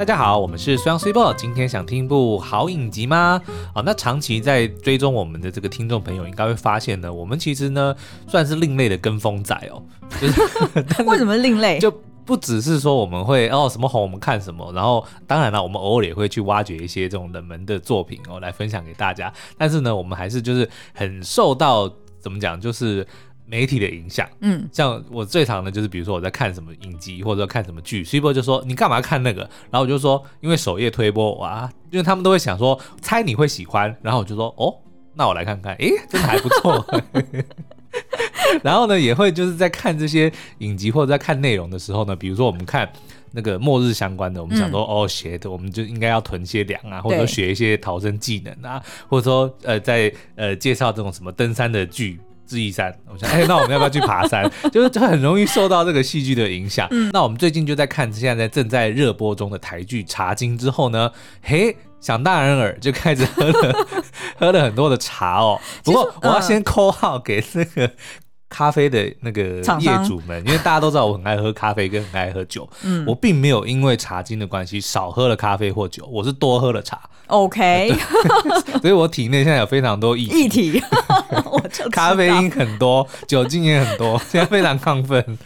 大家好，我们是双 C 报，今天想听一部好影集吗？好，那长期在追踪我们的这个听众朋友应该会发现呢，我们其实呢算是另类的跟风仔哦。就 是为什么另类？就不只是说我们会哦什么红我们看什么，然后当然了，我们偶尔也会去挖掘一些这种冷门的作品哦来分享给大家。但是呢，我们还是就是很受到怎么讲，就是。媒体的影响，嗯，像我最常的就是，比如说我在看什么影集或者看什么剧，Super 就说你干嘛看那个，然后我就说因为首页推播，哇，因为他们都会想说猜你会喜欢，然后我就说哦，那我来看看，诶，真的还不错。然后呢，也会就是在看这些影集或者在看内容的时候呢，比如说我们看那个末日相关的，我们想说、嗯、哦，学的我们就应该要囤些粮啊，或者说学一些逃生技能啊，或者说呃在呃介绍这种什么登山的剧。智异山，我想，哎、欸，那我们要不要去爬山？就是很容易受到这个戏剧的影响。嗯，那我们最近就在看现在正在热播中的台剧《茶经》之后呢，嘿，想大人耳就开始喝了 喝了很多的茶哦。不过我要先 call 号给那个。咖啡的那个业主们，因为大家都知道我很爱喝咖啡跟很爱喝酒，嗯，我并没有因为茶精的关系少喝了咖啡或酒，我是多喝了茶。OK，所以我体内现在有非常多液液体，咖啡因很多，酒精也很多，现在非常亢奋。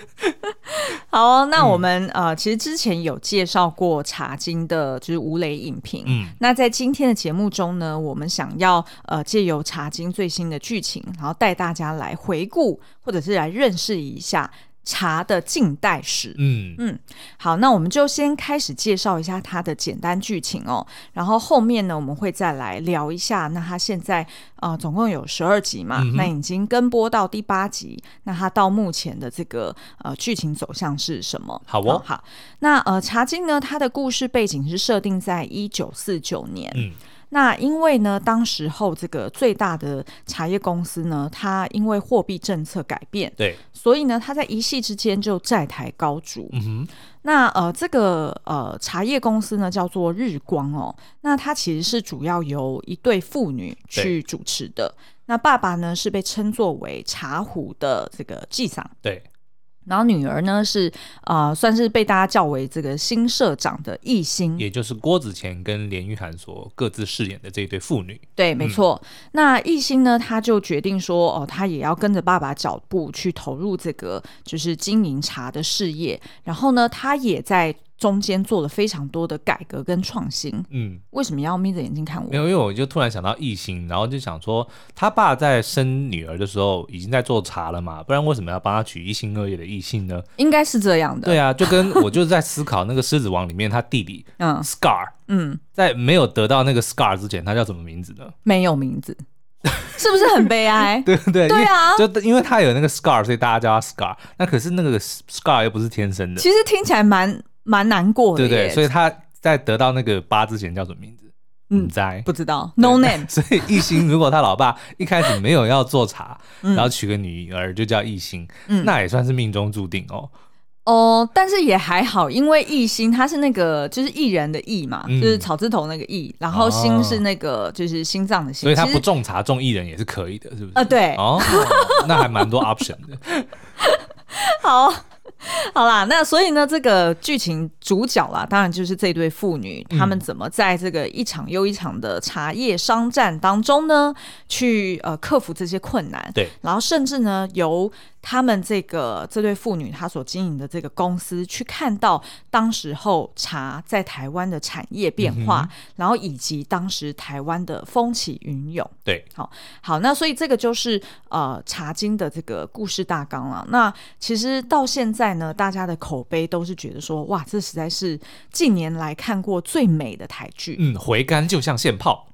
好哦，那我们、嗯、呃，其实之前有介绍过《茶经》的，就是吴磊影评。嗯，那在今天的节目中呢，我们想要呃借由《茶经》最新的剧情，然后带大家来回顾，或者是来认识一下。茶的近代史，嗯嗯，好，那我们就先开始介绍一下它的简单剧情哦，然后后面呢，我们会再来聊一下。那它现在呃总共有十二集嘛，嗯、那已经跟播到第八集，那它到目前的这个呃剧情走向是什么？好哦，好，那呃茶经呢，它的故事背景是设定在一九四九年，嗯。那因为呢，当时候这个最大的茶叶公司呢，它因为货币政策改变，对，所以呢，它在一夕之间就债台高筑。嗯哼，那呃，这个呃茶叶公司呢叫做日光哦，那它其实是主要由一对父女去主持的。那爸爸呢是被称作为茶壶的这个纪桑。对。然后女儿呢是呃，算是被大家叫为这个新社长的艺兴，也就是郭子乾跟连玉涵所各自饰演的这一对父女。对，没错。嗯、那艺兴呢，他就决定说，哦，他也要跟着爸爸脚步去投入这个就是经营茶的事业。然后呢，他也在。中间做了非常多的改革跟创新，嗯，为什么要眯着眼睛看我？没有，因为我就突然想到异性，然后就想说，他爸在生女儿的时候已经在做茶了嘛，不然为什么要帮他取一心二意的异性呢？应该是这样的。对啊，就跟我就是在思考那个狮子王里面他弟弟，嗯，Scar，嗯，在没有得到那个 Scar 之前，他叫什么名字呢？没有名字，是不是很悲哀？对对对啊，就因为他有那个 Scar，所以大家叫他 Scar。那可是那个 Scar 又不是天生的，其实听起来蛮。蛮难过的，对对，所以他在得到那个八之前叫什么名字？嗯，在不知道，No name。所以艺兴如果他老爸 一开始没有要做茶，然后娶个女儿就叫艺兴，嗯，那也算是命中注定哦。哦，但是也还好，因为艺兴他是那个就是艺人的艺嘛，就是草字头那个艺，然后心是那个就是心脏的心，所以他不种茶种艺人也是可以的，是不是？啊，对，哦，那还蛮多 option 的。好。好啦，那所以呢，这个剧情主角啦，当然就是这对父女，他们怎么在这个一场又一场的茶叶商战当中呢，去呃克服这些困难，对，然后甚至呢由。他们这个这对父女，她所经营的这个公司，去看到当时候茶在台湾的产业变化，嗯、然后以及当时台湾的风起云涌。对，好，好，那所以这个就是呃茶经的这个故事大纲了。那其实到现在呢，大家的口碑都是觉得说，哇，这实在是近年来看过最美的台剧。嗯，回甘就像现泡。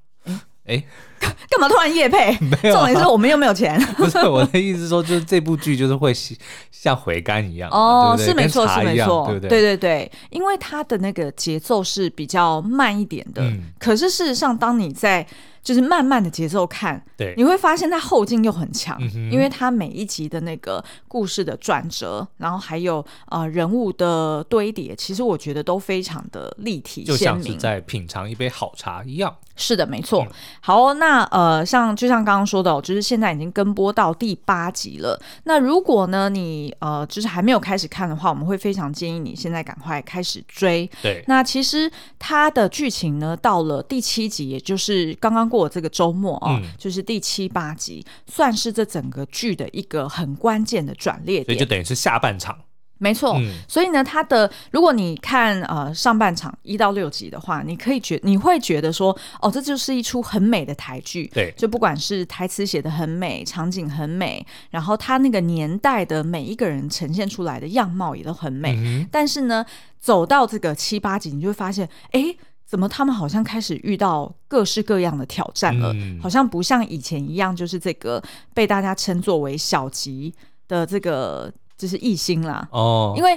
哎，干嘛突然夜配？没有、啊，重点是我们又没有钱。不是我的意思，说就是这部剧就是会 像回甘一样哦，对对是没错，是没错，对不对？对对对，因为它的那个节奏是比较慢一点的。嗯、可是事实上，当你在就是慢慢的节奏看，对，你会发现它后劲又很强，嗯，因为它每一集的那个故事的转折，然后还有呃人物的堆叠，其实我觉得都非常的立体就像是在品尝一杯好茶一样。是的，没错。好哦，那呃，像就像刚刚说的哦，就是现在已经跟播到第八集了。那如果呢，你呃，就是还没有开始看的话，我们会非常建议你现在赶快开始追。对。那其实它的剧情呢，到了第七集，也就是刚刚过的这个周末啊，哦，嗯，就是第七八集，算是这整个剧的一个很关键的转捩点。所以就等于是下半场。没错，嗯、所以呢，他的如果你看呃上半场一到六集的话，你可以觉你会觉得说，哦，这就是一出很美的台剧，对，就不管是台词写的很美，场景很美，然后他那个年代的每一个人呈现出来的样貌也都很美。嗯、但是呢，走到这个七八集，你就会发现，哎，怎么他们好像开始遇到各式各样的挑战了？嗯、好像不像以前一样，就是这个被大家称作为小吉的这个。就是艺兴啦，哦，因为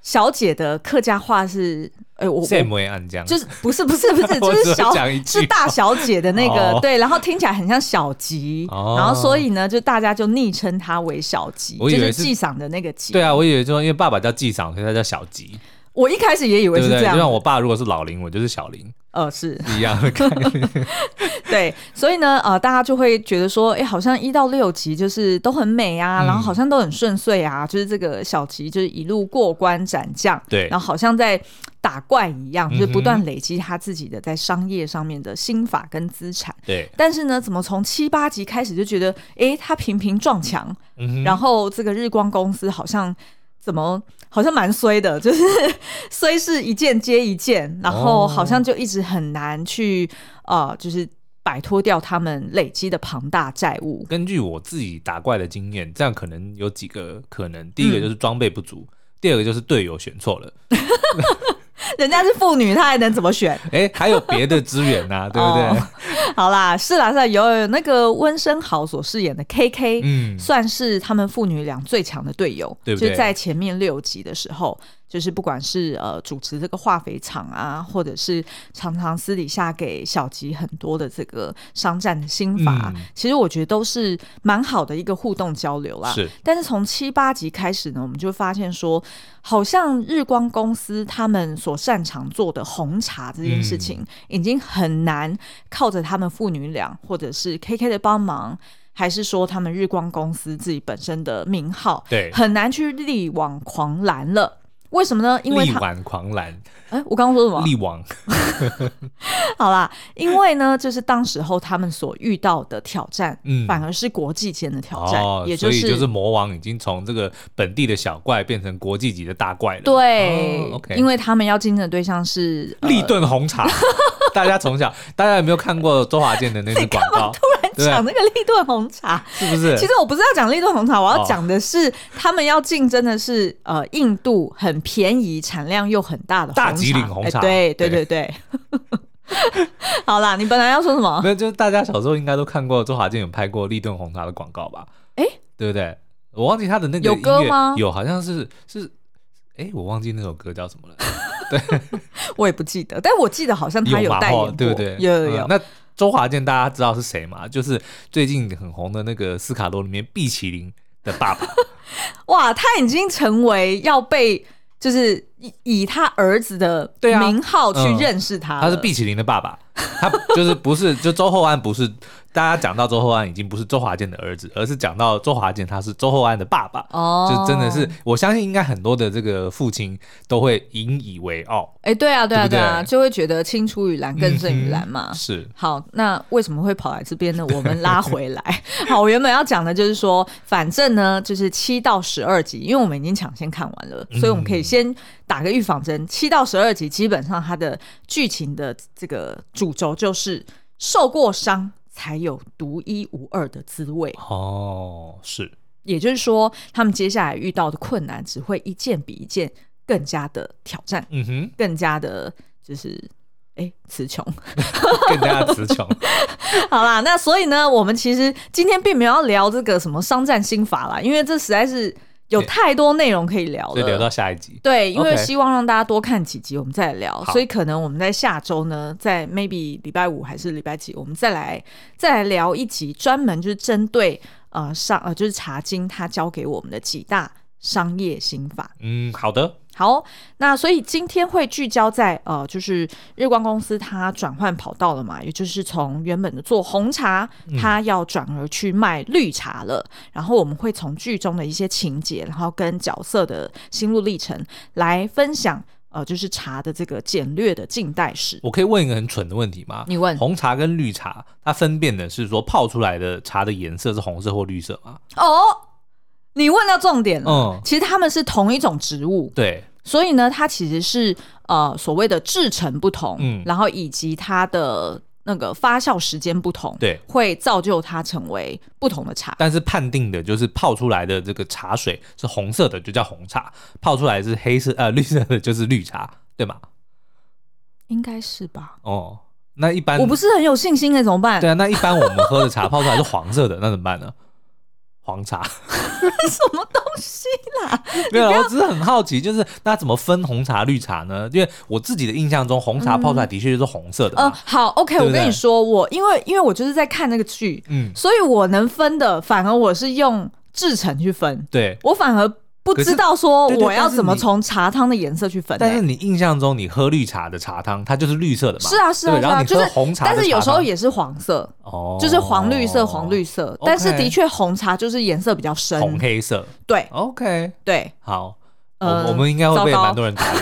小姐的客家话是，哎、欸，我我就是不是不是不是，就是小是大小姐的那个、哦、对，然后听起来很像小吉，哦、然后所以呢，就大家就昵称她为小吉，就是纪赏的那个吉。对啊，我以为就因为爸爸叫纪赏，所以他叫小吉。我一开始也以为是这样，就像我爸如果是老林，我就是小林。呃，是一样的概念。对，所以呢，呃，大家就会觉得说，哎，好像一到六集就是都很美啊，嗯、然后好像都很顺遂啊，就是这个小吉就是一路过关斩将，对，然后好像在打怪一样，就是不断累积他自己的在商业上面的心法跟资产。对，但是呢，怎么从七八集开始就觉得，哎，他频频撞墙，嗯、然后这个日光公司好像。怎么好像蛮衰的，就是衰是一件接一件，然后好像就一直很难去、哦、呃，就是摆脱掉他们累积的庞大债务。根据我自己打怪的经验，这样可能有几个可能：第一个就是装备不足，嗯、第二个就是队友选错了。人家是妇女，她还能怎么选？哎、欸，还有别的资源呐、啊，对不对？哦、好啦，是啦，是啦，有有那个温升豪所饰演的 KK，嗯，算是他们父女俩最强的队友，对不对？就在前面六集的时候。就是不管是呃主持这个化肥厂啊，或者是常常私底下给小吉很多的这个商战的心法，嗯、其实我觉得都是蛮好的一个互动交流啦。是，但是从七八集开始呢，我们就发现说，好像日光公司他们所擅长做的红茶这件事情，已经很难靠着他们父女俩，或者是 KK 的帮忙，还是说他们日光公司自己本身的名号，对，很难去力挽狂澜了。为什么呢？因为力挽狂澜。哎，我刚刚说什么？力挽。好啦，因为呢，就是当时候他们所遇到的挑战，嗯，反而是国际间的挑战，哦、也就是所以就是魔王已经从这个本地的小怪变成国际级的大怪了。对、哦 okay、因为他们要竞争的对象是立顿红茶。大家从小，大家有没有看过周华健的那个 广告？突然讲那个立顿红茶，是不是？其实我不是要讲立顿红茶，我要讲的是他们要竞争的是呃印度很便宜、产量又很大的。大吉岭红茶。对对对对。好啦，你本来要说什么？没有，就是大家小时候应该都看过周华健有拍过立顿红茶的广告吧？哎，对不对？我忘记他的那个有歌吗？有，好像是是。哎，我忘记那首歌叫什么了。对，我也不记得，但我记得好像他有代言过，对不对？有有有。嗯、那周华健大家知道是谁吗？就是最近很红的那个斯卡罗里面碧淇淋的爸爸。哇，他已经成为要被就是以以他儿子的名号去认识他、啊嗯。他是毕淇淋的爸爸，他就是不是就周厚安不是。大家讲到周厚安已经不是周华健的儿子，而是讲到周华健他是周厚安的爸爸，哦，就真的是我相信应该很多的这个父亲都会引以为傲。哎，对啊，对啊，对啊，就会觉得青出于蓝更胜于蓝嘛。是。好，那为什么会跑来这边呢？我们拉回来。好，我原本要讲的就是说，反正呢，就是七到十二集，因为我们已经抢先看完了，所以我们可以先打个预防针。七到十二集基本上它的剧情的这个主轴就是受过伤。才有独一无二的滋味。哦，是，也就是说，他们接下来遇到的困难只会一件比一件更加的挑战，嗯哼，更加的就是哎词穷，更加的词穷。好啦，那所以呢，我们其实今天并没有要聊这个什么商战心法啦，因为这实在是有太多内容可以聊了，所以留到下一集。对，因为希望让大家多看几集，我们再来聊。好所以可能我们在下周呢，在 maybe 礼拜五还是礼拜几，我们再来再来聊一集，专门就是针对呃上呃就是茶经他教给我们的几大商业心法。嗯，好的。好，那所以今天会聚焦在呃，就是日光公司它转换跑道了嘛，也就是从原本的做红茶，它要转而去卖绿茶了。嗯、然后我们会从剧中的一些情节，然后跟角色的心路历程来分享，呃，就是茶的这个简略的近代史。我可以问一个很蠢的问题吗？你问。红茶跟绿茶，它分辨的是说泡出来的茶的颜色是红色或绿色吗？哦。你问到重点了，嗯，其实它们是同一种植物，对，所以呢，它其实是呃所谓的制成不同，嗯，然后以及它的那个发酵时间不同，对，会造就它成为不同的茶。但是判定的就是泡出来的这个茶水是红色的，就叫红茶；泡出来是黑色呃 绿色的，就是绿茶，对吗？应该是吧？哦，那一般我不是很有信心诶，怎么办？对啊，那一般我们喝的茶泡出来是黄色的，那怎么办呢？黄茶，什么东西啦？没有，我只是很好奇，就是那怎么分红茶、绿茶呢？因为我自己的印象中，红茶泡出来的确就是红色的。嗯、呃，好，OK，对对我跟你说，我因为因为我就是在看那个剧，嗯，所以我能分的，反而我是用制成去分。对，我反而。不知道说我要怎么从茶汤的颜色去分，但是你印象中你喝绿茶的茶汤，它就是绿色的嘛？是啊是啊，然后你喝红茶，但是有时候也是黄色哦，就是黄绿色黄绿色，但是的确红茶就是颜色比较深，红黑色。对，OK，对，好，呃，我们应该会被蛮多人打。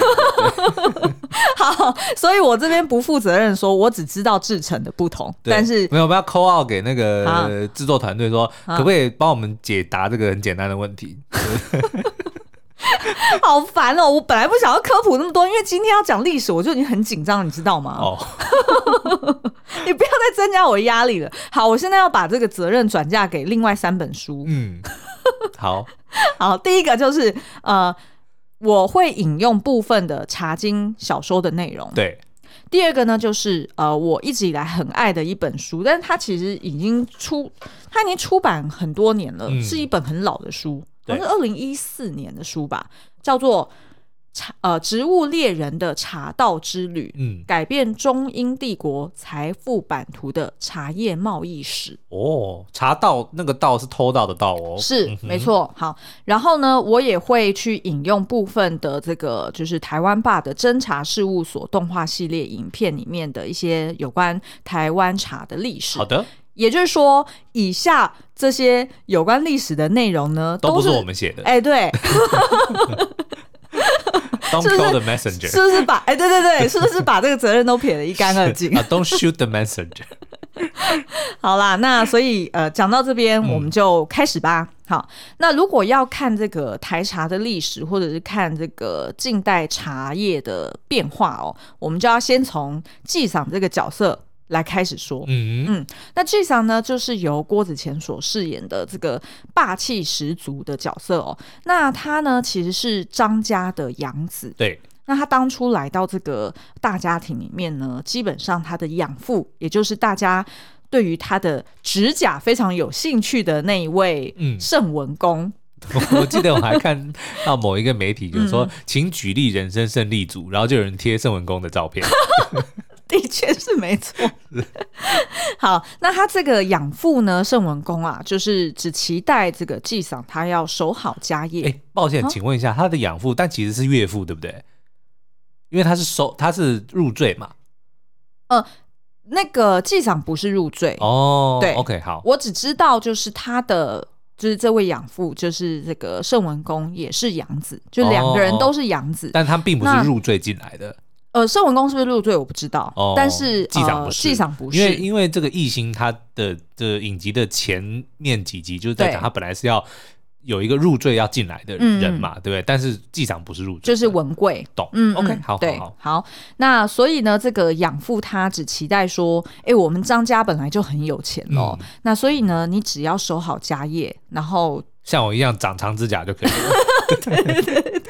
好，所以我这边不负责任说，我只知道制成的不同，但是没有，我们要 call out 给那个制作团队说，可不可以帮我们解答这个很简单的问题？好烦哦！我本来不想要科普那么多，因为今天要讲历史，我就已经很紧张，你知道吗？哦，你不要再增加我的压力了。好，我现在要把这个责任转嫁给另外三本书。嗯，好 好，第一个就是呃，我会引用部分的《茶经》小说的内容。对，第二个呢，就是呃，我一直以来很爱的一本书，但是它其实已经出，它已经出版很多年了，嗯、是一本很老的书。好像是二零一四年的书吧，叫做《茶呃植物猎人的茶道之旅》，嗯，改变中英帝国财富版图的茶叶贸易史。哦，茶道那个道是偷盗的道哦，是、没错。好，然后呢，我也会去引用部分的这个，就是台湾霸的侦查事务所动画系列影片里面的一些有关台湾茶的历史。好的。也就是说，以下这些有关历史的内容呢，都不是我们写的。哎，对，Don't kill the messenger，是不是把？哎，对对对，是不是 把这个责任都撇得一干二净 啊？Don't shoot the messenger。好啦，那所以呃，讲到这边，我们就开始吧。嗯、好，那如果要看这个台茶的历史，或者是看这个近代茶叶的变化哦，我们就要先从纪赏这个角色。来开始说，嗯嗯，那纪桑呢，就是由郭子乾所饰演的这个霸气十足的角色哦。那他呢，其实是张家的养子，对。那他当初来到这个大家庭里面呢，基本上他的养父，也就是大家对于他的指甲非常有兴趣的那一位，嗯，盛文公。我记得我还看 到某一个媒体就是说，嗯、请举例人生胜利组，然后就有人贴盛文公的照片。的确是没错。好，那他这个养父呢，圣文公啊，就是只期待这个纪桑他要守好家业。哎，抱歉，请问一下，他的养父，但其实是岳父，对不对？因为他是收，他是入赘嘛。呃，那个纪桑不是入赘哦。对，OK，好，我只知道就是他的，就是这位养父，就是这个圣文公也是养子，就两个人都是养子，但他并不是入赘进来的。呃，盛文公是不是入赘？我不知道，哦、但是纪长不是，纪长不是，因为因为这个异星他的的影集的前面几集就是在讲他本来是要有一个入赘要进来的人嘛，对不对？但是纪长不是入赘，就是文贵，懂？嗯，OK，好，对，好，好。那所以呢，这个养父他只期待说，哎，我们张家本来就很有钱哦，嗯、那所以呢，你只要守好家业，然后像我一样长长指甲就可以了。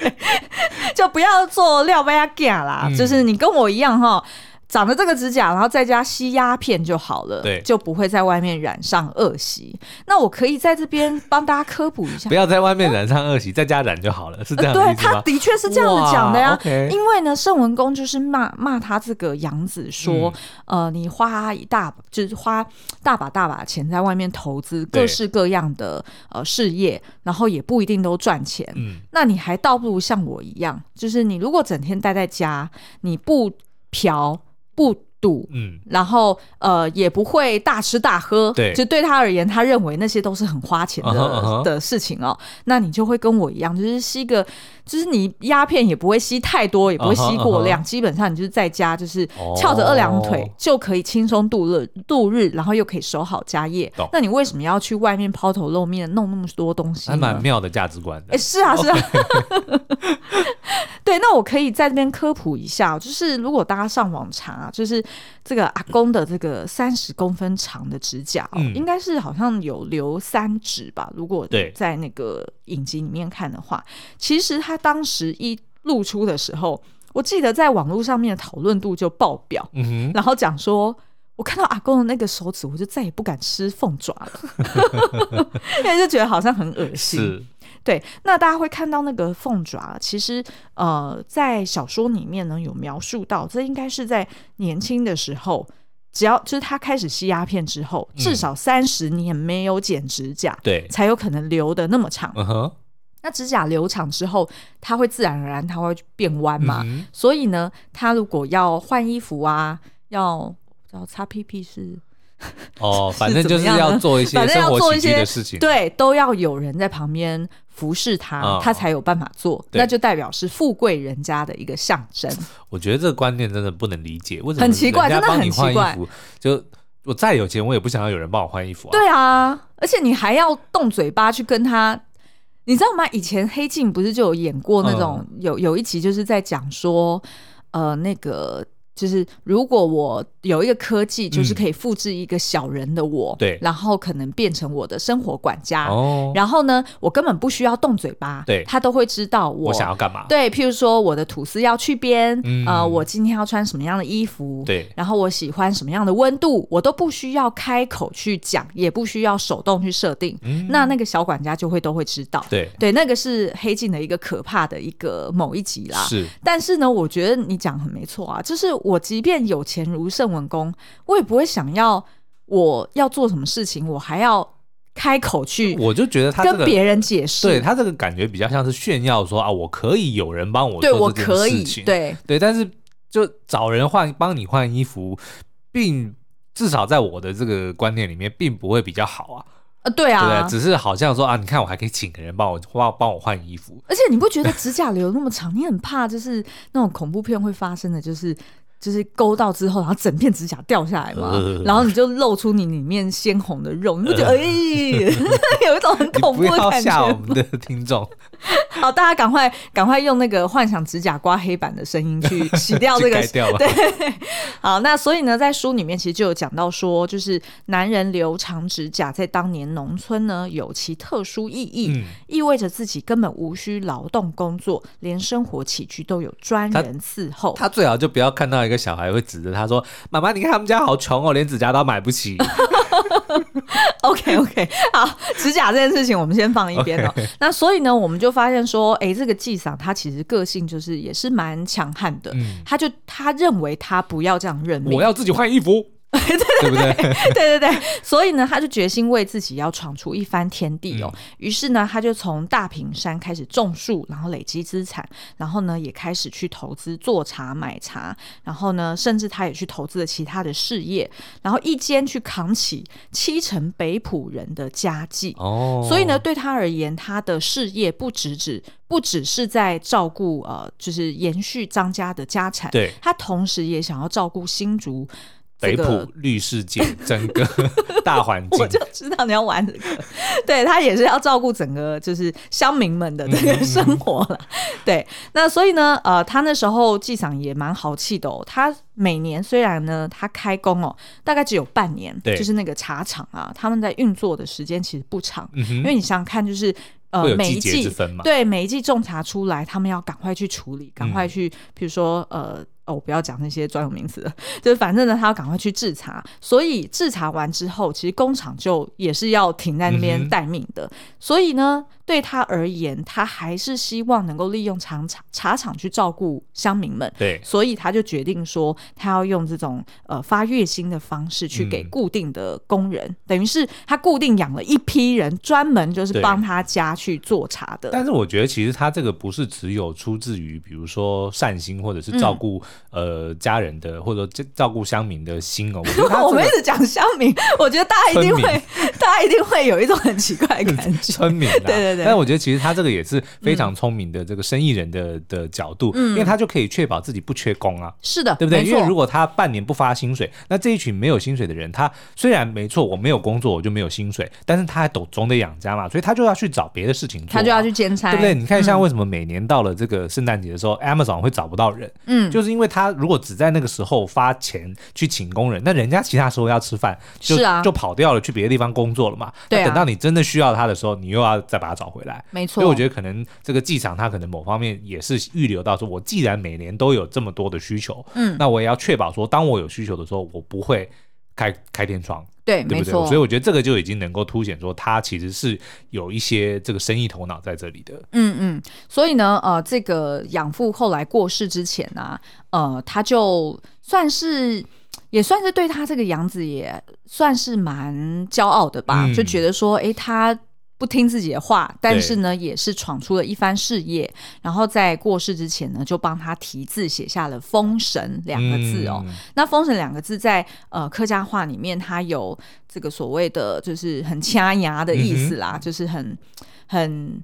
就不要做廖杯阿啦，嗯、就是你跟我一样哈，长了这个指甲，然后在家吸鸦片就好了，对，就不会在外面染上恶习。那我可以在这边帮大家科普一下，不要在外面染上恶习，在家染就好了，是这样？对，他的确是这样子讲的呀。Okay、因为呢，圣文公就是骂骂他这个养子说，嗯、呃，你花一大就是花大把大把钱在外面投资各式各样的呃事业，然后也不一定都赚钱。嗯，那你还倒不如像我一样，就是你如果整天待在家，你不嫖不。嗯，然后呃也不会大吃大喝，对，就对他而言，他认为那些都是很花钱的、uh -huh, uh -huh. 的事情哦。那你就会跟我一样，就是吸个，就是你鸦片也不会吸太多，也不会吸过量，uh -huh, uh -huh. 基本上你就是在家就是翘着二郎腿、oh. 就可以轻松度日度日，然后又可以守好家业。那你为什么要去外面抛头露面，弄那么多东西？还蛮妙的价值观的。哎，是啊，是啊。对，那我可以在这边科普一下，就是如果大家上网查，就是这个阿公的这个三十公分长的指甲，嗯，应该是好像有留三指吧。如果在那个影集里面看的话，其实他当时一露出的时候，我记得在网络上面的讨论度就爆表，嗯，然后讲说，我看到阿公的那个手指，我就再也不敢吃凤爪了，因为就觉得好像很恶心。对，那大家会看到那个凤爪，其实呃，在小说里面呢有描述到，这应该是在年轻的时候，只要就是他开始吸鸦片之后，至少三十年没有剪指甲，对、嗯，才有可能留的那么长。Uh-huh. 那指甲留长之后，它会自然而然它会变弯嘛、嗯，所以呢，他如果要换衣服啊，要要擦屁屁是。哦，反正就是要做一些生活起居的事情，对，都要有人在旁边服侍他，哦，他才有办法做，那就代表是富贵人家的一个象征。我觉得这个观念真的不能理解，为什么很奇怪，真的很奇怪。就我再有钱，我也不想要有人帮我换衣服啊。对啊，而且你还要动嘴巴去跟他，你知道吗？以前黑镜不是就有演过那种，嗯、有有一集就是在讲说，呃，那个。就是如果我有一个科技，就是可以复制一个小人的我，对、嗯，然后可能变成我的生活管家，哦，然后呢，我根本不需要动嘴巴，对，他都会知道我，我想要干嘛，对，譬如说我的吐司要去边，嗯，呃，我今天要穿什么样的衣服，对，然后我喜欢什么样的温度，我都不需要开口去讲，也不需要手动去设定，嗯，那那个小管家就会都会知道，对，对，那个是黑镜的一个可怕的一个某一集啦，是，但是呢，我觉得你讲很没错啊，就是。我即便有钱如圣文工，我也不会想要我要做什么事情，我还要开口去。我就觉得他跟别人解释，对他这个感觉比较像是炫耀，说啊，我可以有人帮我做这件事情。对对，但是就找人换帮你换衣服，并至少在我的这个观念里面，并不会比较好啊。呃，对啊，对，只是好像说啊，你看我还可以请个人帮我帮帮我换衣服，而且你不觉得指甲留那么长，你很怕就是那种恐怖片会发生的就是。就是勾到之后，然后整片指甲掉下来嘛，呃、然后你就露出你里面鲜红的肉，你就觉得哎、呃，有一种很恐怖的感觉。吓我们的听众。好，大家赶快赶快用那个幻想指甲刮黑板的声音去洗掉这个。掉对。好，那所以呢，在书里面其实就有讲到说，就是男人留长指甲，在当年农村呢有其特殊意义，嗯，意味着自己根本无需劳动工作，连生活起居都有专人伺候。他最好就不要看到一个。小孩会指着他说：“妈妈，你看他们家好穷哦，连指甲刀买不起。” OK OK，好，指甲这件事情我们先放一边哦。Okay. 那所以呢，我们就发现说，哎，这个纪赏他其实个性就是也是蛮强悍的。嗯，他就他认为他不要这样认命，我要自己换衣服。对对对 对对对，所以呢，他就决心为自己要闯出一番天地哦。于、嗯、是呢，他就从大坪山开始种树，然后累积资产，然后呢，也开始去投资做茶买茶，然后呢，甚至他也去投资了其他的事业，然后一间去扛起七成北埔人的家计哦。所以呢，对他而言，他的事业不只只不只是在照顾呃，就是延续张家的家产，对，他同时也想要照顾新竹。北埔绿世界整个大环境，我就知道你要玩这个。对，他也是要照顾整个就是乡民们的这个生活了。对，那所以呢，呃，他那时候纪赏也蛮豪气的哦。他每年虽然呢，他开工哦，大概只有半年，对，就是那个茶厂啊，他们在运作的时间其实不长，嗯，因为你想想看，就是。呃，每一季对每一季种茶出来，他们要赶快去处理，赶快去，比如说呃，哦，我不要讲那些专有名词了，就是反正呢，他要赶快去制茶，所以制茶完之后，其实工厂就也是要停在那边待命的，嗯、所以呢，对他而言，他还是希望能够利用茶厂茶厂去照顾乡民们，对，所以他就决定说，他要用这种呃发月薪的方式去给固定的工人，嗯、等于是他固定养了一批人，专门就是帮他家去做茶的。但是我觉得，其实他这个不是只有出自于，比如说善心或者是照顾、嗯。呃，家人的或者照照顾乡民的心哦，我觉得、这个、我们一直讲乡民，我觉得大家一定会，大家一定会有一种很奇怪的感觉。村民，对对对。但我觉得其实他这个也是非常聪明的这个生意人的、嗯、的角度，因为他就可以确保自己不缺工啊。是的，对不对？因为如果他半年不发薪水，那这一群没有薪水的人，他虽然没错，我没有工作，我就没有薪水，但是他还总总得养家嘛，所以他就要去找别的事情做、啊，他就要去兼差，对不对？你看，像为什么每年到了这个圣诞节的时候、嗯、，Amazon 会找不到人？嗯，就是因为他如果只在那个时候发钱去请工人，那人家其他时候要吃饭，就、啊、就跑掉了，去别的地方工作了嘛。对、啊，等到你真的需要他的时候，你又要再把他找回来。没错，所以我觉得可能这个机场他可能某方面也是预留到说，我既然每年都有这么多的需求，嗯，那我也要确保说，当我有需求的时候，我不会开开天窗。对，对不对？没错。所以我觉得这个就已经能够凸显说，他其实是有一些这个生意头脑在这里的。嗯嗯。所以呢，呃，这个养父后来过世之前呢、啊，呃，他就算是也算是对他这个养子也算是蛮骄傲的吧，嗯、就觉得说，哎，他。不听自己的话，但是呢，也是闯出了一番事业。然后在过世之前呢，就帮他题字写下了“封神”两个字哦。嗯、那“封神”两个字在呃客家话里面，它有这个所谓的就是很掐牙的意思啦，嗯、就是很很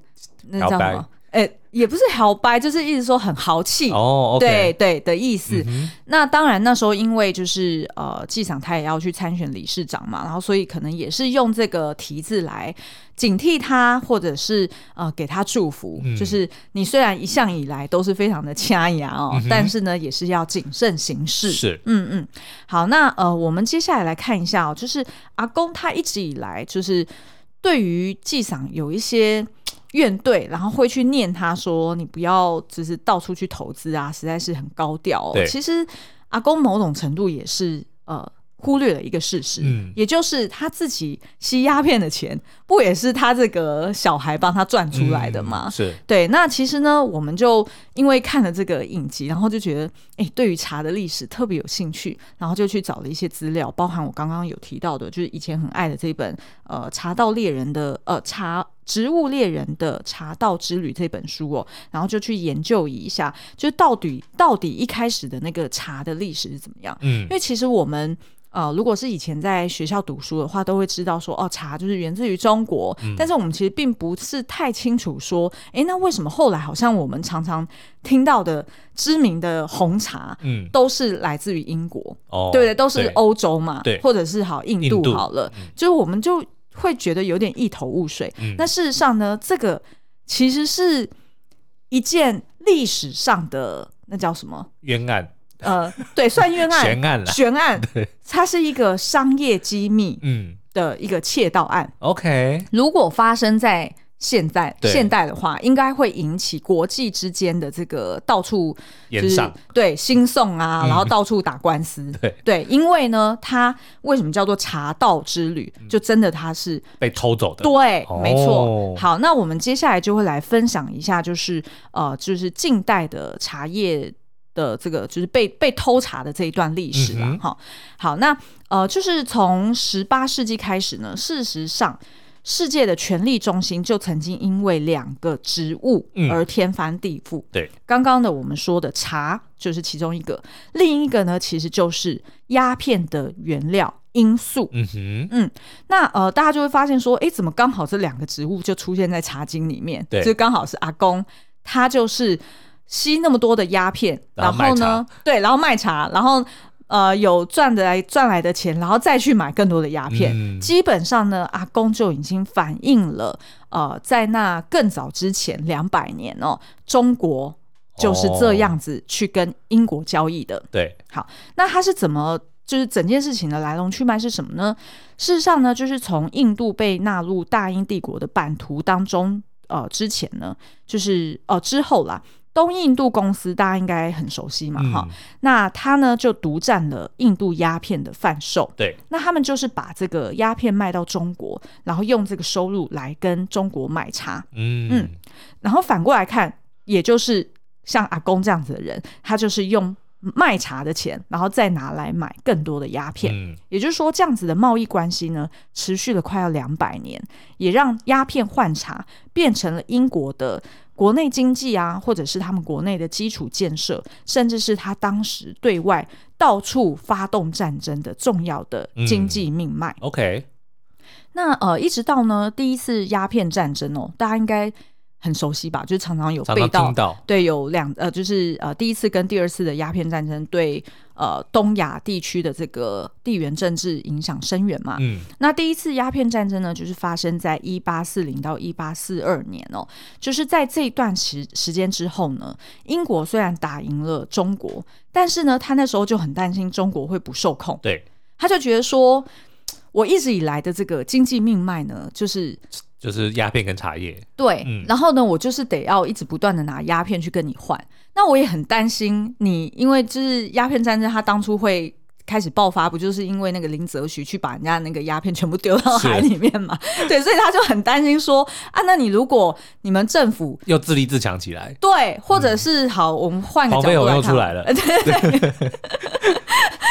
那叫什么？哎、欸，也不是豪掰，就是一直说很豪气哦，对对的意思。嗯、那当然那时候因为就是呃，纪赏他也要去参选理事长嘛，然后所以可能也是用这个题字来警惕他，或者是呃给他祝福。嗯、就是你虽然一向以来都是非常的掐牙哦，嗯、但是呢也是要谨慎行事。是，嗯嗯。好，那呃我们接下来来看一下哦，就是阿公他一直以来就是对于纪赏有一些。怨怼，然后会去念他说：“你不要只是到处去投资啊，实在是很高调哦。对”其实阿公某种程度也是呃。忽略了一个事实，嗯，也就是他自己吸鸦片的钱，不也是他这个小孩帮他赚出来的吗？嗯、是对。那其实呢，我们就因为看了这个影集，然后就觉得，哎、欸，对于茶的历史特别有兴趣，然后就去找了一些资料，包含我刚刚有提到的，就是以前很爱的这本呃《茶道猎人的呃茶植物猎人的茶道之旅》这本书哦，然后就去研究一下，就是到底到底一开始的那个茶的历史是怎么样？嗯，因为其实我们。呃，如果是以前在学校读书的话，都会知道说，哦，茶就是源自于中国。嗯、但是我们其实并不是太清楚说，哎，那为什么后来好像我们常常听到的知名的红茶，嗯，都是来自于英国，哦、对不对？都是欧洲嘛，对，或者是好印度好了，嗯、就是我们就会觉得有点一头雾水。嗯、那事实上呢，这个其实是一件历史上的那叫什么？冤案。呃，对，算冤案，悬案了，悬案，它是一个商业机密，嗯，的一个窃盗案。OK，如果发生在现在对现代的话，应该会引起国际之间的这个到处就是炎上对兴讼啊，然后到处打官司。嗯、对对，因为呢，它为什么叫做茶道之旅？就真的它是被偷走的。对，哦、没错。好，那我们接下来就会来分享一下，就是呃，就是近代的茶叶。的这个就是被被偷茶的这一段历史了哈。嗯、好，那呃，就是从十八世纪开始呢，事实上，世界的权力中心就曾经因为两个植物而天翻地覆。嗯、对，刚刚的我们说的茶就是其中一个，另一个呢，其实就是鸦片的原料罂粟。嗯哼，嗯，那呃，大家就会发现说，哎，怎么刚好这两个植物就出现在茶经里面？对，就刚好是阿公，他就是。吸那么多的鸦片，然后呢，对，然后卖茶，然后呃有赚的来赚来的钱，然后再去买更多的鸦片。嗯、基本上呢，阿公就已经反映了，呃，在那更早之前两百年哦，中国就是这样子去跟英国交易的。对、哦，好，那他是怎么就是整件事情的来龙去脉是什么呢？事实上呢，就是从印度被纳入大英帝国的版图当中，呃，之前呢，就是哦、呃、之后啦。东印度公司大家应该很熟悉嘛，哈、嗯，那他呢就独占了印度鸦片的贩售，对，那他们就是把这个鸦片卖到中国，然后用这个收入来跟中国买茶，嗯。嗯，然后反过来看，也就是像阿公这样子的人，他就是用。卖茶的钱，然后再拿来买更多的鸦片，嗯，也就是说，这样子的贸易关系呢，持续了快要两百年，也让鸦片换茶变成了英国的国内经济啊，或者是他们国内的基础建设，甚至是他当时对外到处发动战争的重要的经济命脉。嗯，OK，那呃，一直到呢第一次鸦片战争哦，大家应该。很熟悉吧？就是常常有被到，到对，有两呃，就是呃，第一次跟第二次的鸦片战争对呃东亚地区的这个地缘政治影响深远嘛。嗯，那第一次鸦片战争呢，就是发生在一八四零到一八四二年哦，就是在这一段时时间之后呢，英国虽然打赢了中国，但是呢，他那时候就很担心中国会不受控，对，他就觉得说，我一直以来的这个经济命脉呢，就是。就是鸦片跟茶叶，对，嗯，然后呢，我就是得要一直不断的拿鸦片去跟你换。那我也很担心你，因为就是鸦片战争，它当初会开始爆发，不就是因为那个林则徐去把人家那个鸦片全部丢到海里面嘛？对，所以他就很担心说啊，那你如果你们政府又自立自强起来，对，或者是、嗯、好，我们换个角度来看，又出来了，对。对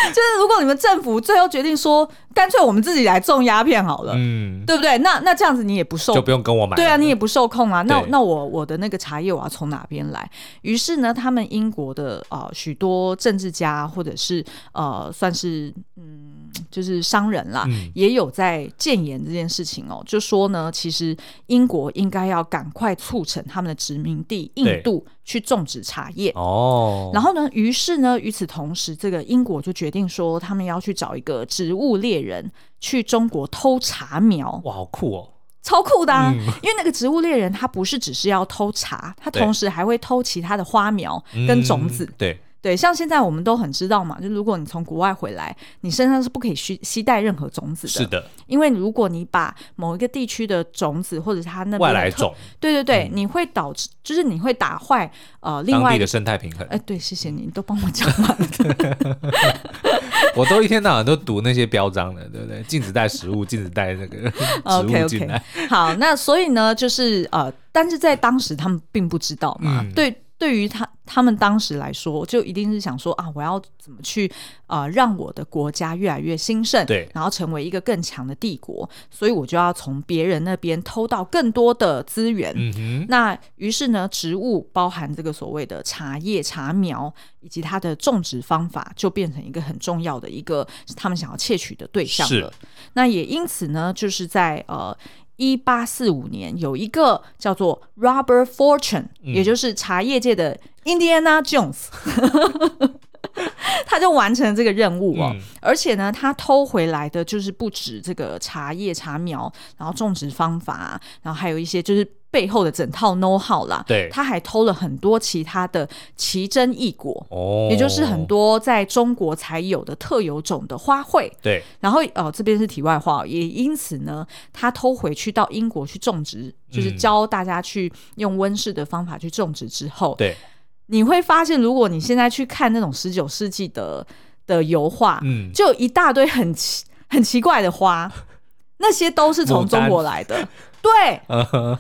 就是如果你们政府最后决定说，干脆我们自己来种鸦片好了，嗯，对不对？那那这样子你也不受，就不用跟我买，对啊，你也不受控啊。那那我我的那个茶叶我要从哪边来？于是呢，他们英国的啊许多政治家或者是呃算是嗯就是商人啦，嗯、也有在建言这件事情哦，就说呢，其实英国应该要赶快促成他们的殖民地印度。去种植茶叶哦，然后呢，于是呢，与此同时，这个英国就决定说，他们要去找一个植物猎人去中国偷茶苗。哇，好酷哦，超酷的啊！嗯、因为那个植物猎人他不是只是要偷茶，他同时还会偷其他的花苗跟种子。嗯、对。对，像现在我们都很知道嘛，就如果你从国外回来，你身上是不可以吸携带任何种子的。是的，因为如果你把某一个地区的种子或者是它那边外来种，对对对，嗯、你会导致就是你会打坏呃另外当地的生态平衡。哎，对，谢谢你，你都帮我讲完了。我都一天到晚都读那些标章的，对不对？禁止带食物，禁止带那个 植物进来。okay, okay. 好，那所以呢，就是呃，但是在当时他们并不知道嘛，嗯、对。对于他他们当时来说，就一定是想说啊，我要怎么去啊、呃，让我的国家越来越兴盛，对，然后成为一个更强的帝国，所以我就要从别人那边偷到更多的资源。嗯哼，那于是呢，植物包含这个所谓的茶叶、茶苗以及它的种植方法，就变成一个很重要的一个他们想要窃取的对象了。是那也因此呢，就是在呃。一八四五年，有一个叫做 Robert Fortune，嗯，也就是茶叶界的 Indiana Jones，他就完成了这个任务哦。嗯，而且呢，他偷回来的就是不止这个茶叶、茶苗，然后种植方法，然后还有一些就是。背后的整套 know how 啦，对，他还偷了很多其他的奇珍异果，哦，也就是很多在中国才有的特有种的花卉，对。然后呃，这边是题外话，也因此呢，他偷回去到英国去种植，就是教大家去用温室的方法去种植之后，对，你会发现，如果你现在去看那种十九世纪的的油画，嗯，就有一大堆很奇很奇怪的花，那些都是从中国来的。对，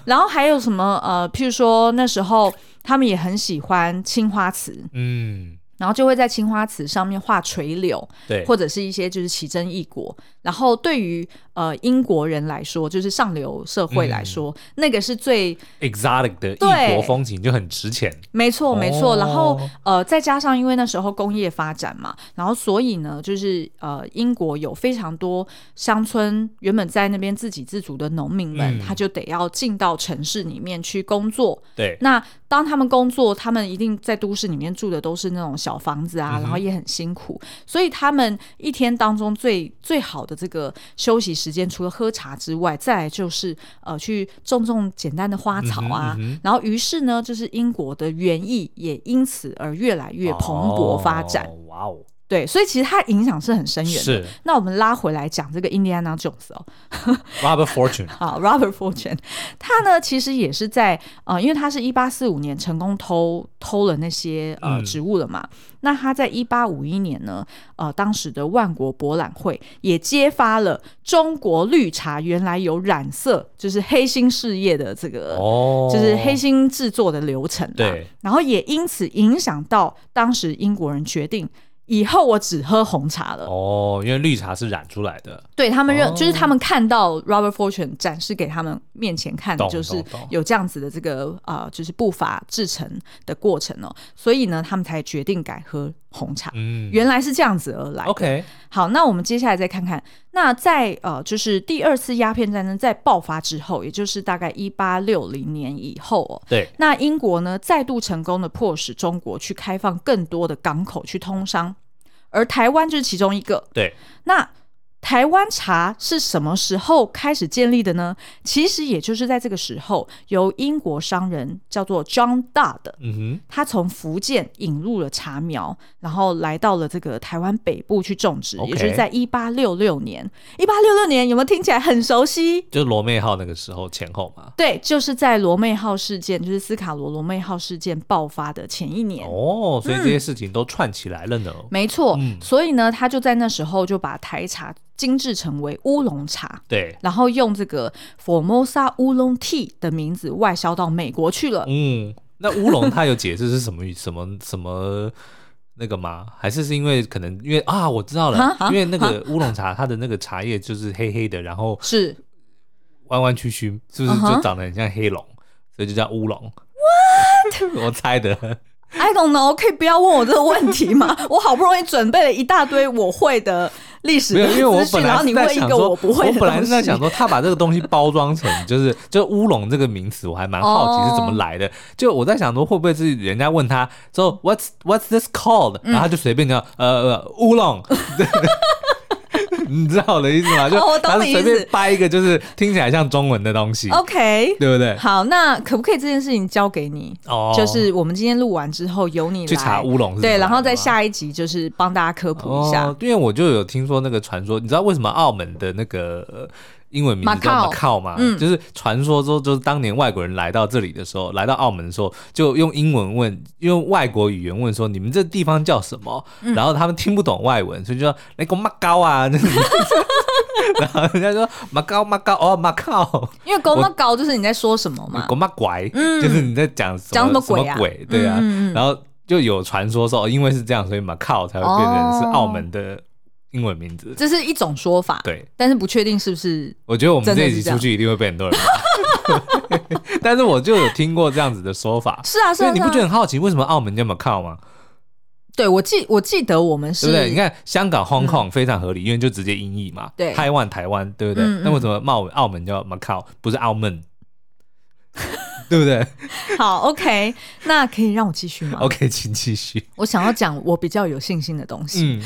然后还有什么呃，譬如说那时候他们也很喜欢青花瓷，嗯。然后就会在青花瓷上面画垂柳，对，或者是一些就是奇珍异果。然后对于呃英国人来说，就是上流社会来说，嗯、那个是最 exotic 的异国风情，就很值钱。没错，没错。然后呃，再加上因为那时候工业发展嘛，然后所以呢，就是呃英国有非常多乡村原本在那边自给自足的农民们，嗯、他就得要进到城市里面去工作。对，那当他们工作，他们一定在都市里面住的都是那种小房子啊，然后也很辛苦，所以他们一天当中最最好的这个休息时间，除了喝茶之外，再来就是呃去种种简单的花草啊。嗯嗯、然后于是呢，就是英国的园艺也因此而越来越蓬勃发展。哦、哇哦！对，所以其实它影响是很深远的。是。那我们拉回来讲这个印第安纳琼斯哦，Robert Fortune。好，Robert Fortune，他呢其实也是在呃，因为他是一八四五年成功偷偷了那些呃植物了嘛。嗯、那他在一八五一年呢，呃，当时的万国博览会也揭发了中国绿茶原来有染色，就是黑心事业的这个，哦，就是黑心制作的流程。对。然后也因此影响到当时英国人决定。以后我只喝红茶了。哦，因为绿茶是染出来的。对他们认，哦、就是他们看到 Robert Fortune 展示给他们面前看的，就是有这样子的这个啊、呃，就是步伐制成的过程哦，所以呢，他们才决定改喝红茶。嗯，原来是这样子而来。OK，好，那我们接下来再看看，那在呃，就是第二次鸦片战争在爆发之后，也就是大概一八六零年以后哦，对，那英国呢再度成功的迫使中国去开放更多的港口去通商。而台湾就是其中一个。对，那。台湾茶是什么时候开始建立的呢？其实也就是在这个时候，由英国商人叫做 John Dodd，嗯哼，他从福建引入了茶苗，然后来到了这个台湾北部去种植也就是在一八六六年。一八六六年有没有听起来很熟悉？就是罗妹号那个时候前后嘛。对，就是在罗妹号事件，就是斯卡罗罗妹号事件爆发的前一年。哦，所以这些事情都串起来了呢。嗯、没错，嗯、所以呢，他就在那时候就把台茶。精制成为乌龙茶，对，然后用这个 Formosa 乌龙 Tea 的名字外销到美国去了。嗯，那乌龙它有解释是什么什么什么那个吗？还是是因为可能因为啊，我知道了，因为那个乌龙茶它的那个茶叶就是黑黑的，然后是弯弯曲曲，是不是就长得很像黑龙，所以就叫乌龙？What？我猜的。I don't know，可以不要问我这个问题吗？我好不容易准备了一大堆我会的历史的资讯，因为我本来然后你问一个我不会的，我本来是在想说，他把这个东西包装成就是就乌龙这个名词，我还蛮好奇是怎么来的。Oh. 就我在想说，会不会是人家问他说 What's What's this called？、嗯、然后他就随便讲呃乌龙。你知道我的意思吗？就 他随便掰一个，就是听起来像中文的东西。OK，对不对？好，那可不可以这件事情交给你？哦，就是我们今天录完之后，由你来去查乌龙。对，然后在下一集就是帮大家科普一下。因为我就有听说那个传说，你知道为什么澳门的那个？英文名字叫马靠嘛，嗯、就是传说中，就是当年外国人来到这里的时候，来到澳门的时候，就用英文问，用外国语言问说：“你们这地方叫什么？”嗯、然后他们听不懂外文，所以就说：“那个马高啊。”然后人家说：“马高马高哦，马靠。”因为“狗马高”就是你在说什么嘛？“狗马拐”就是你在讲什么，讲什么鬼啊？鬼对啊。然后就有传说说，因为是这样，所以马靠才会变成是澳门的。哦英文名字，这是一种说法，对，但是不确定是不是。我觉得我们这一集出去一定会被很多人骂，但是我就有听过这样子的说法。是啊，是啊，你不觉得很好奇为什么澳门叫 Macau 吗？对，我记我记得我们是，对不对？你看香港 Hong Kong 非常合理，因为就直接音译嘛。对，台湾台湾，对不对？那为什么澳澳门叫 Macau，不是澳门？对不对？好，OK，那可以让我继续吗？OK，请继续。我想要讲我比较有信心的东西。嗯。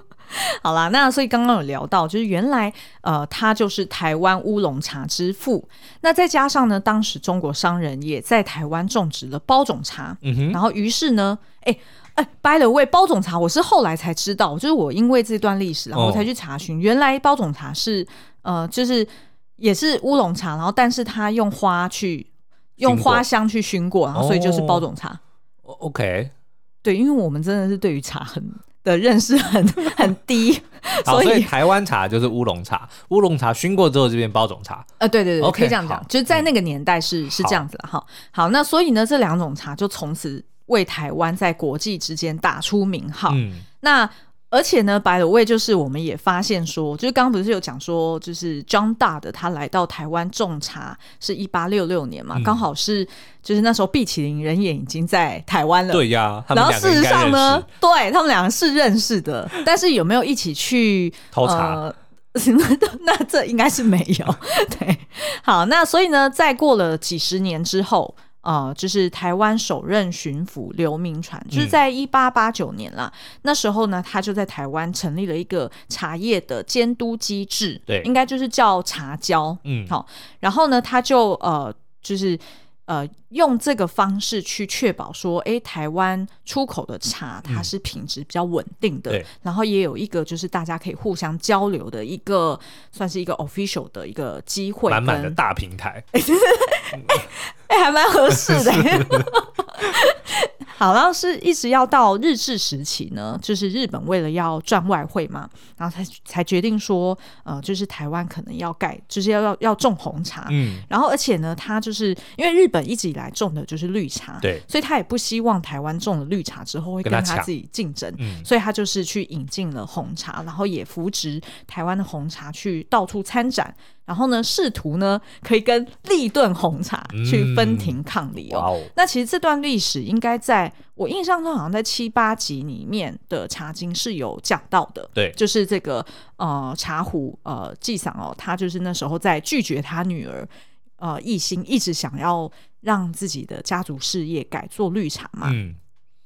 好啦，那所以刚刚有聊到，就是原来呃，他就是台湾乌龙茶之父。那再加上呢，当时中国商人也在台湾种植了包种茶，嗯哼，然后于是呢，哎哎，by the way，包种茶我是后来才知道，就是我因为这段历史，然后我才去查询，哦、原来包种茶是呃，就是也是乌龙茶，然后但是他用花去用花香去熏过，然后所以就是包种茶。哦、OK，对，因为我们真的是对于茶很。的认识很 很低，所以，所以台湾茶就是乌龙茶，乌龙茶熏过之后就变包种茶。呃，对对对，okay, 可以这样讲，就是在那个年代是、嗯、是这样子的哈。好，那所以呢，这两种茶就从此为台湾在国际之间打出名号。嗯，那。而且呢，by the way，就是我们也发现说，就是刚刚不是有讲说，就是 John Dodd 他来到台湾种茶是一八六六年嘛，刚、嗯、好是就是那时候毕启林人也已经在台湾了。对呀，然后事实上呢，对他们两个是认识的，但是有没有一起去偷茶？呃、那这应该是没有。对，好，那所以呢，再过了几十年之后。呃，就是台湾首任巡抚刘铭传，就是在一八八九年啦。嗯、那时候呢，他就在台湾成立了一个茶叶的监督机制，对，应该就是叫茶交，嗯，好。然后呢，他就呃，就是呃，用这个方式去确保说，哎，台湾出口的茶它是品质比较稳定的，嗯、然后也有一个就是大家可以互相交流的一个，算是一个 official 的一个机会，满满的大平台，哎、欸，还蛮合适的。好，然后是一直要到日治时期呢，就是日本为了要赚外汇嘛，然后才才决定说，呃，就是台湾可能要盖，就是要要要种红茶，嗯，然后而且呢，他就是因为日本一直以来种的就是绿茶，对，所以他也不希望台湾种了绿茶之后会跟他自己竞争，嗯，所以他就是去引进了红茶，然后也扶植台湾的红茶去到处参展。然后呢，试图呢可以跟立顿红茶去分庭抗礼哦。嗯、那其实这段历史应该在我印象中，好像在七八集里面的茶经是有讲到的。对，就是这个呃茶壶呃纪赏哦，他就是那时候在拒绝他女儿呃一心一直想要让自己的家族事业改做绿茶嘛。嗯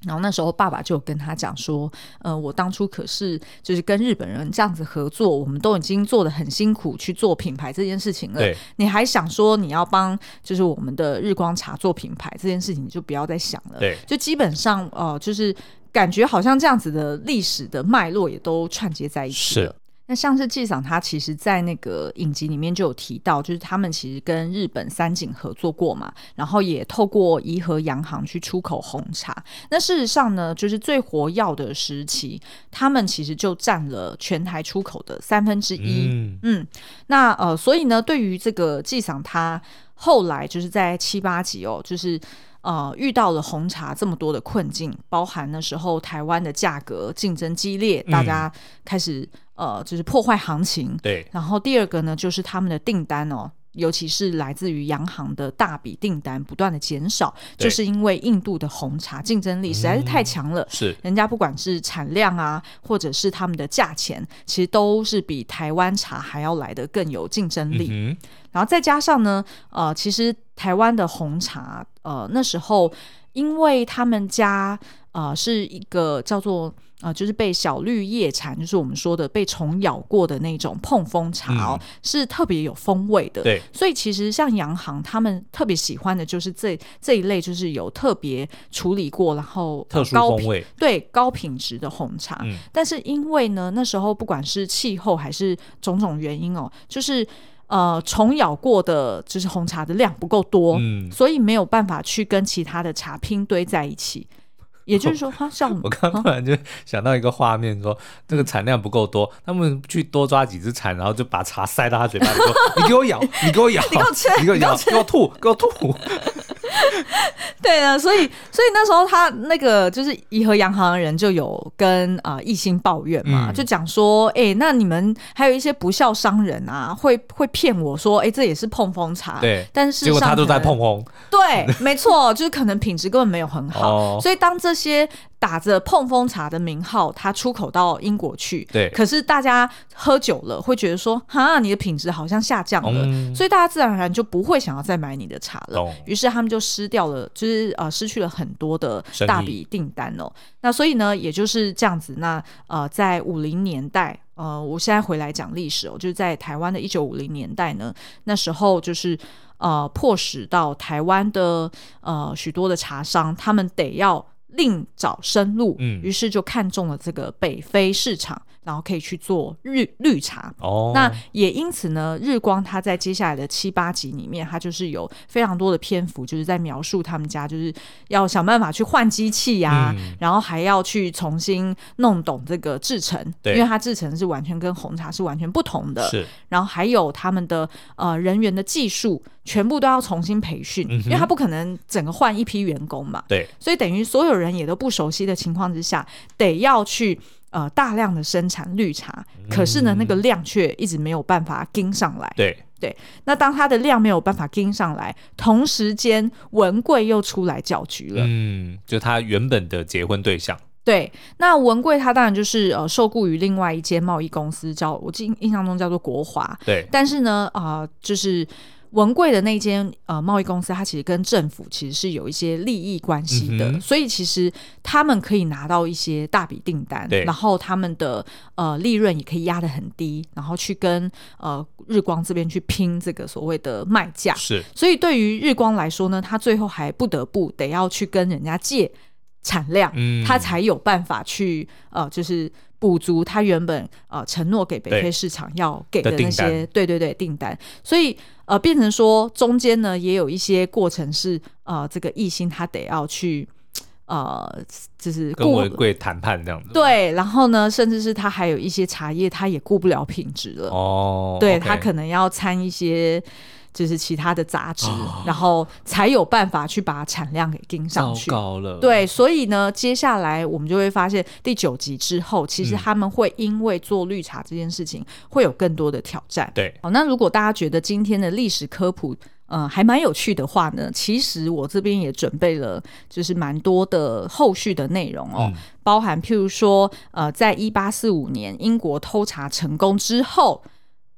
然后那时候爸爸就跟他讲说，呃，我当初可是就是跟日本人这样子合作，我们都已经做的很辛苦去做品牌这件事情了。你还想说你要帮就是我们的日光茶做品牌这件事情，你就不要再想了。对，就基本上呃，就是感觉好像这样子的历史的脉络也都串接在一起了。那像是纪赏，他其实，在那个影集里面就有提到，就是他们其实跟日本三井合作过嘛，然后也透过怡和洋行去出口红茶。那事实上呢，就是最活跃的时期，他们其实就占了全台出口的三分之一。嗯，嗯，那呃，所以呢，对于这个纪赏，他后来就是在七八集哦，就是。呃，遇到了红茶这么多的困境，包含那时候台湾的价格竞争激烈，嗯、大家开始呃，就是破坏行情。对。然后第二个呢，就是他们的订单哦，尤其是来自于洋行的大笔订单不断的减少，就是因为印度的红茶竞争力实在是太强了。嗯、是。人家不管是产量啊，或者是他们的价钱，其实都是比台湾茶还要来的更有竞争力。嗯然后再加上呢，呃，其实台湾的红茶，呃，那时候因为他们家呃是一个叫做呃，就是被小绿叶蝉，就是我们说的被虫咬过的那种碰风茶哦，嗯、是特别有风味的。对，所以其实像洋行他们特别喜欢的就是这这一类，就是有特别处理过，然后特殊风味，对高品质的红茶。嗯、但是因为呢，那时候不管是气候还是种种原因哦，就是。呃，虫咬过的就是红茶的量不够多，嗯，所以没有办法去跟其他的茶拼堆在一起。也就是说，他，像我刚突然就想到一个画面，说这个产量不够多，他们去多抓几只蝉，然后就把茶塞到他嘴巴里，说：“ 你给我咬，你给我咬，你给我吃，你给我咬，给我吐，给我吐。” 对啊，所以所以那时候他那个就是怡和洋行的人就有跟啊一心抱怨嘛，嗯、就讲说，哎、欸，那你们还有一些不孝商人啊，会会骗我说，哎、欸，这也是碰风茶，对，但是结果他都在碰风，对，没错，就是可能品质根本没有很好，哦、所以当这些。打着碰风茶的名号，它出口到英国去。对，可是大家喝久了会觉得说，哈，你的品质好像下降了，嗯、所以大家自然而然就不会想要再买你的茶了。于是他们就失掉了，就是呃失去了很多的大笔订单哦。那所以呢，也就是这样子。那呃，在五零年代，呃，我现在回来讲历史哦，就是在台湾的一九五零年代呢，那时候就是呃，迫使到台湾的呃许多的茶商，他们得要。另找生路，嗯，于是就看中了这个北非市场，然后可以去做绿绿茶。哦，那也因此呢，日光他在接下来的七八集里面，他就是有非常多的篇幅，就是在描述他们家就是要想办法去换机器呀、啊，嗯、然后还要去重新弄懂这个制成，对因为它制成是完全跟红茶是完全不同的。是，然后还有他们的呃人员的技术。全部都要重新培训，因为他不可能整个换一批员工嘛。对，所以等于所有人也都不熟悉的情况之下，得要去呃大量的生产绿茶。可是呢，那个量却一直没有办法跟上来。对对，那当它的量没有办法跟上来，同时间文贵又出来搅局了。嗯，就他原本的结婚对象。对，那文贵他当然就是呃受雇于另外一间贸易公司，叫我记印象中叫做国华。对，但是呢啊、呃，就是。文贵的那间呃贸易公司，它其实跟政府其实是有一些利益关系的，嗯、所以其实他们可以拿到一些大笔订单，然后他们的呃利润也可以压得很低，然后去跟呃日光这边去拼这个所谓的卖价。是，所以对于日光来说呢，他最后还不得不得要去跟人家借产量，嗯，他才有办法去呃就是。补足他原本呃承诺给北非市场要给的那些，对对对订单，所以呃变成说中间呢也有一些过程是呃这个义兴他得要去呃就是跟文贵谈判这样子，对，然后呢甚至是他还有一些茶叶他也顾不了品质了。哦，对、okay、他可能要掺一些。就是其他的杂质，哦，然后才有办法去把产量给盯上去。高了，对，所以呢，接下来我们就会发现第九集之后，其实他们会因为做绿茶这件事情会有更多的挑战。对，好，那如果大家觉得今天的历史科普，呃，还蛮有趣的话呢，其实我这边也准备了，就是蛮多的后续的内容哦，嗯，包含譬如说，呃，在一八四五年英国偷茶成功之后。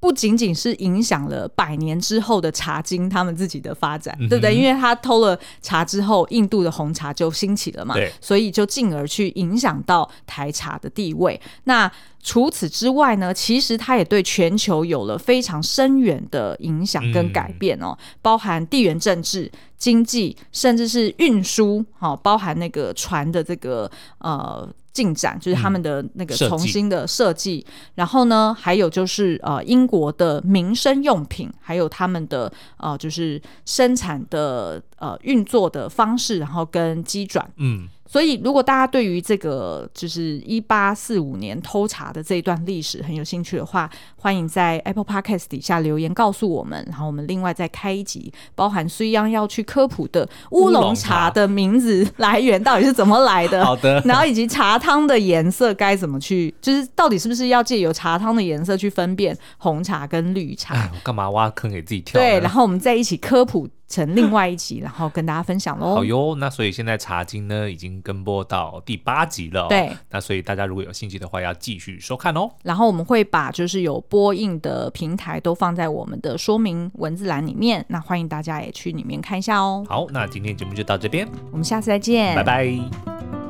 不仅仅是影响了百年之后的茶经他们自己的发展，嗯、对不对？因为他偷了茶之后，印度的红茶就兴起了嘛，所以就进而去影响到台茶的地位。那除此之外呢，其实它也对全球有了非常深远的影响跟改变哦，嗯、包含地缘政治、经济，甚至是运输，哈，包含那个船的这个呃。进展就是他们的那个重新的设计，然后呢，还有就是呃英国的民生用品，还有他们的呃就是生产的呃运作的方式，然后跟机转，嗯。所以，如果大家对于这个就是一八四五年偷茶的这一段历史很有兴趣的话，欢迎在 Apple Podcast 底下留言告诉我们，然后我们另外再开一集，包含水央要去科普的乌龙茶的名字来源到底是怎么来的，好的，然后以及茶汤的颜色该怎么去，就是到底是不是要借由茶汤的颜色去分辨红茶跟绿茶？干嘛挖坑给自己跳？对，然后我们再一起科普。成另外一集，然后跟大家分享喽。好哟，那所以现在茶经呢已经跟播到第八集了。对，那所以大家如果有兴趣的话，要继续收看哦。然后我们会把就是有播映的平台都放在我们的说明文字栏里面，那欢迎大家也去里面看一下哦。好，那今天节目就到这边，我们下次再见，拜拜。